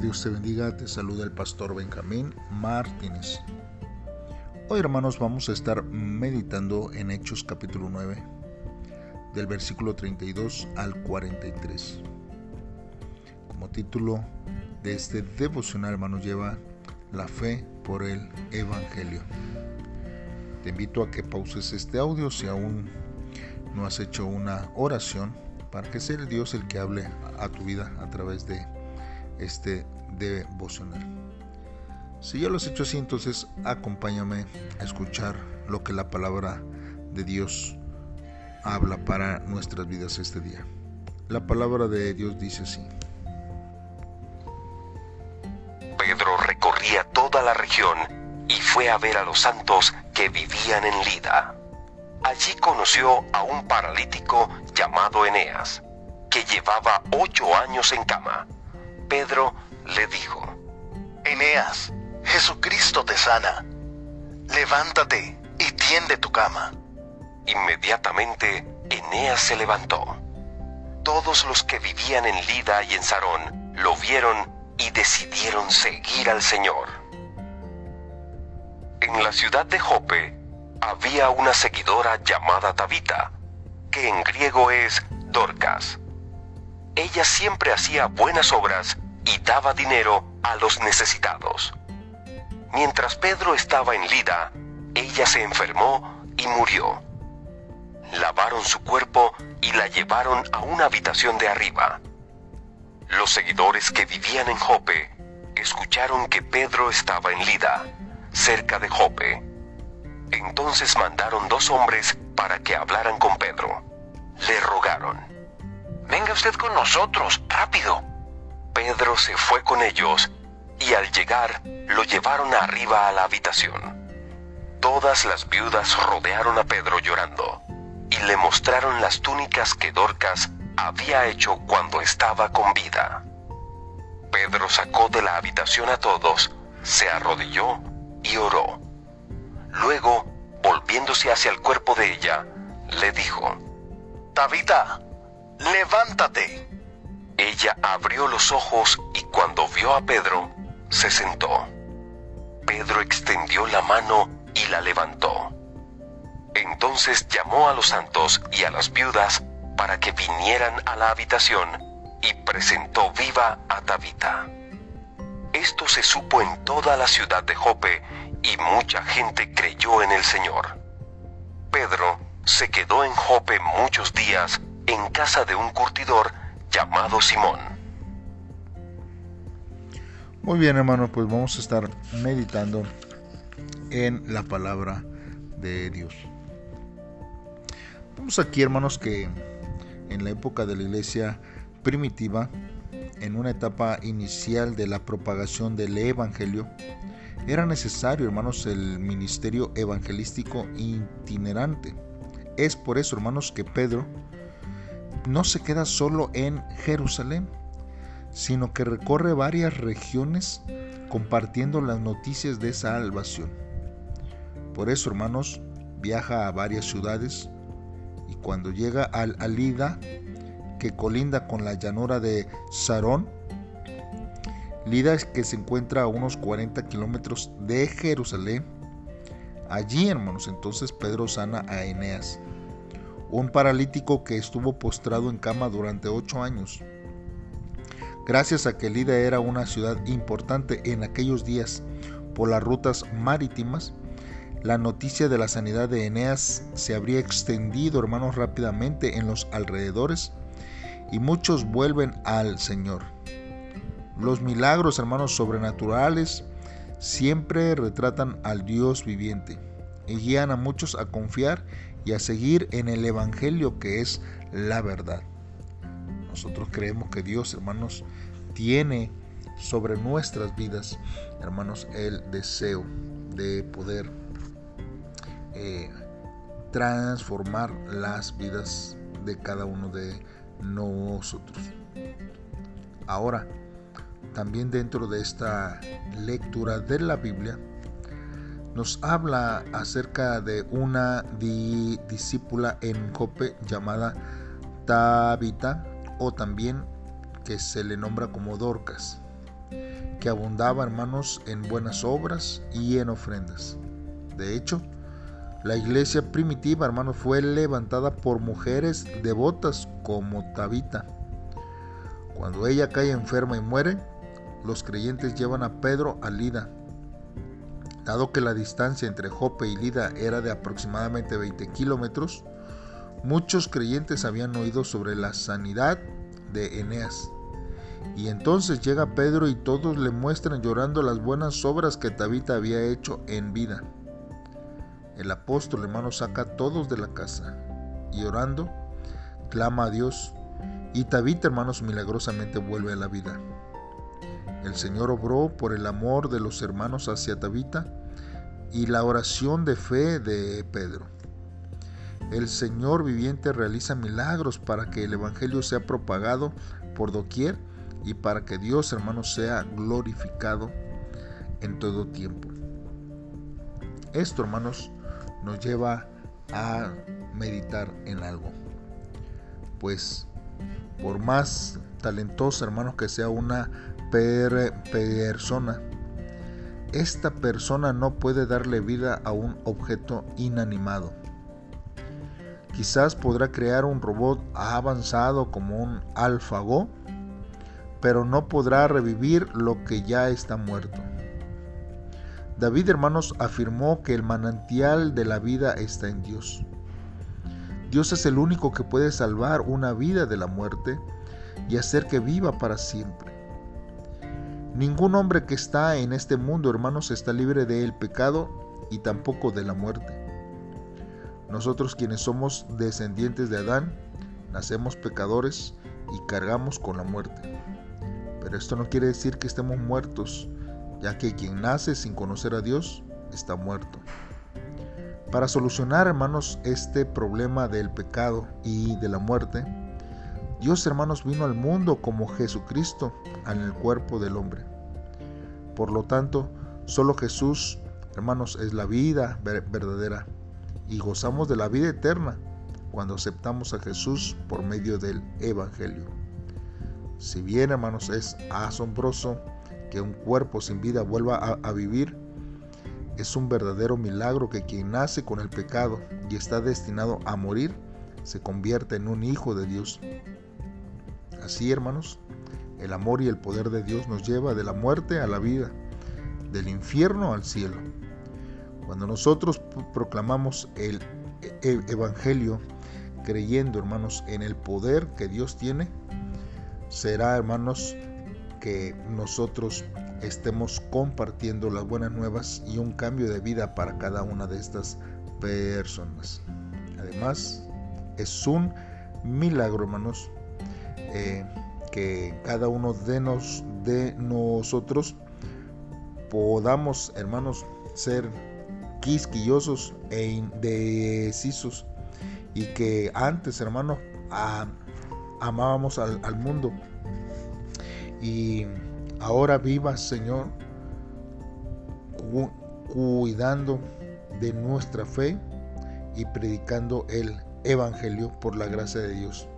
Dios te bendiga, te saluda el pastor Benjamín Martínez. Hoy hermanos vamos a estar meditando en Hechos capítulo 9, del versículo 32 al 43. Como título de este devocional hermanos lleva La fe por el Evangelio. Te invito a que pauses este audio si aún no has hecho una oración para que sea el Dios el que hable a tu vida a través de este devocional. Si ya lo has hecho así, entonces acompáñame a escuchar lo que la palabra de Dios habla para nuestras vidas este día. La palabra de Dios dice así. Pedro recorría toda la región y fue a ver a los santos que vivían en Lida. Allí conoció a un paralítico llamado Eneas, que llevaba ocho años en cama. Pedro le dijo, Eneas, Jesucristo te sana. Levántate y tiende tu cama. Inmediatamente Eneas se levantó. Todos los que vivían en Lida y en Sarón lo vieron y decidieron seguir al Señor. En la ciudad de Jope había una seguidora llamada Tabita, que en griego es Dorcas. Ella siempre hacía buenas obras y daba dinero a los necesitados. Mientras Pedro estaba en Lida, ella se enfermó y murió. Lavaron su cuerpo y la llevaron a una habitación de arriba. Los seguidores que vivían en Jope escucharon que Pedro estaba en Lida, cerca de Jope. Entonces mandaron dos hombres para que hablaran con Pedro. Le rogaron. Venga usted con nosotros, rápido. Pedro se fue con ellos y al llegar lo llevaron arriba a la habitación. Todas las viudas rodearon a Pedro llorando y le mostraron las túnicas que Dorcas había hecho cuando estaba con vida. Pedro sacó de la habitación a todos, se arrodilló y oró. Luego, volviéndose hacia el cuerpo de ella, le dijo, Tabita, levántate. Ella abrió los ojos y cuando vio a Pedro, se sentó. Pedro extendió la mano y la levantó. Entonces llamó a los santos y a las viudas para que vinieran a la habitación y presentó viva a Tabita. Esto se supo en toda la ciudad de Jope y mucha gente creyó en el Señor. Pedro se quedó en Jope muchos días en casa de un curtidor llamado Simón. Muy bien hermanos, pues vamos a estar meditando en la palabra de Dios. Vemos aquí hermanos que en la época de la iglesia primitiva, en una etapa inicial de la propagación del Evangelio, era necesario, hermanos, el ministerio evangelístico itinerante. Es por eso, hermanos, que Pedro no se queda solo en Jerusalén, sino que recorre varias regiones compartiendo las noticias de salvación. Por eso, hermanos, viaja a varias ciudades y cuando llega al Alida, que colinda con la llanura de Sarón, Lida que se encuentra a unos 40 kilómetros de Jerusalén. Allí, hermanos, entonces Pedro sana a Eneas, un paralítico que estuvo postrado en cama durante ocho años. Gracias a que Lida era una ciudad importante en aquellos días por las rutas marítimas, la noticia de la sanidad de Eneas se habría extendido, hermanos, rápidamente en los alrededores y muchos vuelven al Señor. Los milagros, hermanos, sobrenaturales siempre retratan al Dios viviente y guían a muchos a confiar y a seguir en el Evangelio que es la verdad. Nosotros creemos que Dios, hermanos, tiene sobre nuestras vidas, hermanos, el deseo de poder eh, transformar las vidas de cada uno de nosotros. Ahora, también dentro de esta lectura de la Biblia, nos habla acerca de una discípula en Jope llamada Tabita o también que se le nombra como Dorcas. que abundaba, hermanos, en buenas obras y en ofrendas. De hecho, la iglesia primitiva, hermanos, fue levantada por mujeres devotas como Tabita. Cuando ella cae enferma y muere, los creyentes llevan a Pedro a Lida. Dado que la distancia entre Jope y Lida era de aproximadamente 20 kilómetros, muchos creyentes habían oído sobre la sanidad de Eneas. Y entonces llega Pedro y todos le muestran llorando las buenas obras que Tabita había hecho en vida. El apóstol hermano saca a todos de la casa y orando clama a Dios y Tabita hermanos milagrosamente vuelve a la vida. El Señor obró por el amor de los hermanos hacia Tabita y la oración de fe de Pedro. El Señor viviente realiza milagros para que el Evangelio sea propagado por doquier y para que Dios, hermanos, sea glorificado en todo tiempo. Esto, hermanos, nos lleva a meditar en algo. Pues, por más talentosa, hermanos, que sea una persona, esta persona no puede darle vida a un objeto inanimado. Quizás podrá crear un robot avanzado como un AlphaGo, pero no podrá revivir lo que ya está muerto. David, hermanos, afirmó que el manantial de la vida está en Dios. Dios es el único que puede salvar una vida de la muerte y hacer que viva para siempre. Ningún hombre que está en este mundo, hermanos, está libre del pecado y tampoco de la muerte. Nosotros quienes somos descendientes de Adán, nacemos pecadores y cargamos con la muerte. Pero esto no quiere decir que estemos muertos, ya que quien nace sin conocer a Dios está muerto. Para solucionar, hermanos, este problema del pecado y de la muerte, Dios, hermanos, vino al mundo como Jesucristo en el cuerpo del hombre. Por lo tanto, solo Jesús, hermanos, es la vida verdadera y gozamos de la vida eterna cuando aceptamos a Jesús por medio del Evangelio. Si bien, hermanos, es asombroso que un cuerpo sin vida vuelva a, vivir, es un verdadero milagro que quien nace con el pecado y está destinado a morir, se convierte en un hijo de Dios. Así, hermanos, el amor y el poder de Dios nos lleva de la muerte a la vida, del infierno al cielo. Cuando nosotros proclamamos el e-, Evangelio, creyendo, hermanos, en el poder que Dios tiene, será, hermanos, que nosotros estemos compartiendo las buenas nuevas y un cambio de vida para cada una de estas personas. Además, es un milagro, hermanos, eh, que cada uno de, nos, de nosotros podamos, hermanos, ser quisquillosos e indecisos y que antes, hermanos, amábamos al, mundo. Y ahora viva, Señor, cuidando de nuestra fe y predicando el Evangelio por la gracia de Dios.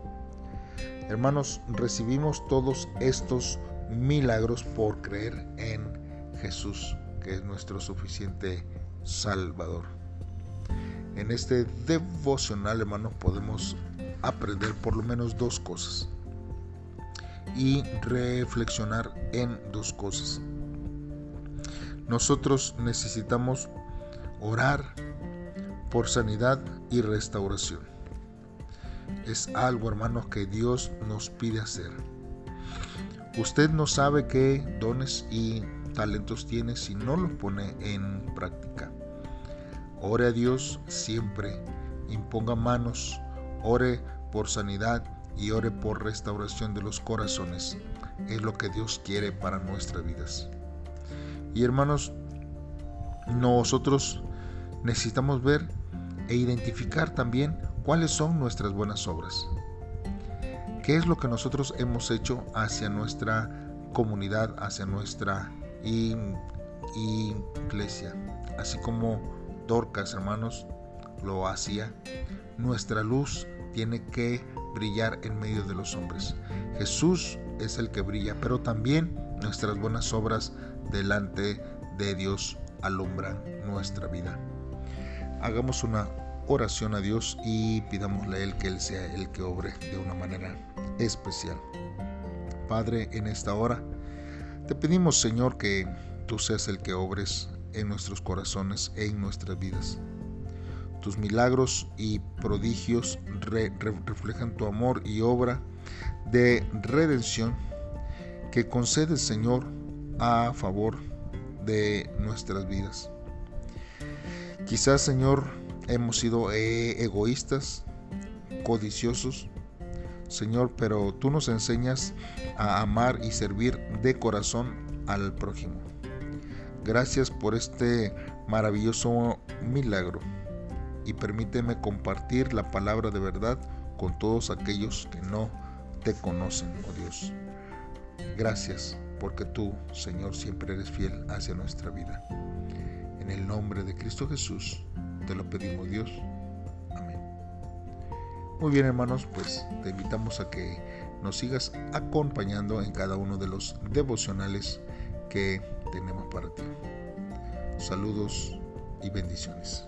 Hermanos, recibimos todos estos milagros por creer en Jesús, que es nuestro suficiente Salvador. En este devocional, hermanos, podemos aprender por lo menos dos cosas y reflexionar en dos cosas. Nosotros necesitamos orar por sanidad y restauración. Es algo, hermanos, que Dios nos pide hacer. Usted no sabe qué dones y talentos tiene si no los pone en práctica. Ore a Dios siempre, imponga manos Ore por sanidad y ore por restauración de los corazones. Es lo que Dios quiere para nuestras vidas. Y hermanos, nosotros necesitamos ver e identificar también cuáles son nuestras buenas obras. ¿Qué es lo que nosotros hemos hecho hacia nuestra comunidad, hacia nuestra iglesia? Así como Dorcas, hermanos, lo hacía nuestra luz tiene que brillar en medio de los hombres. Jesús es el que brilla, pero también nuestras buenas obras delante de Dios alumbran nuestra vida. Hagamos una oración a Dios y pidámosle a Él que Él sea el que obre de una manera especial. Padre, en esta hora te pedimos Señor que tú seas el que obres en nuestros corazones e en nuestras vidas. Tus milagros y prodigios reflejan tu amor y obra de redención que concedes Señor a favor de nuestras vidas. Quizás Señor hemos sido eh, egoístas, codiciosos, Señor, pero tú nos enseñas a amar y servir de corazón al prójimo. Gracias por este maravilloso milagro y permíteme compartir la palabra de verdad con todos aquellos que no te conocen, oh Dios. Gracias porque tú, Señor, siempre eres fiel hacia nuestra vida. En el nombre de Cristo Jesús te lo pedimos, Dios. Amén. Muy bien, hermanos, pues te invitamos a que nos sigas acompañando en cada uno de los devocionales que tenemos para ti. Saludos y bendiciones.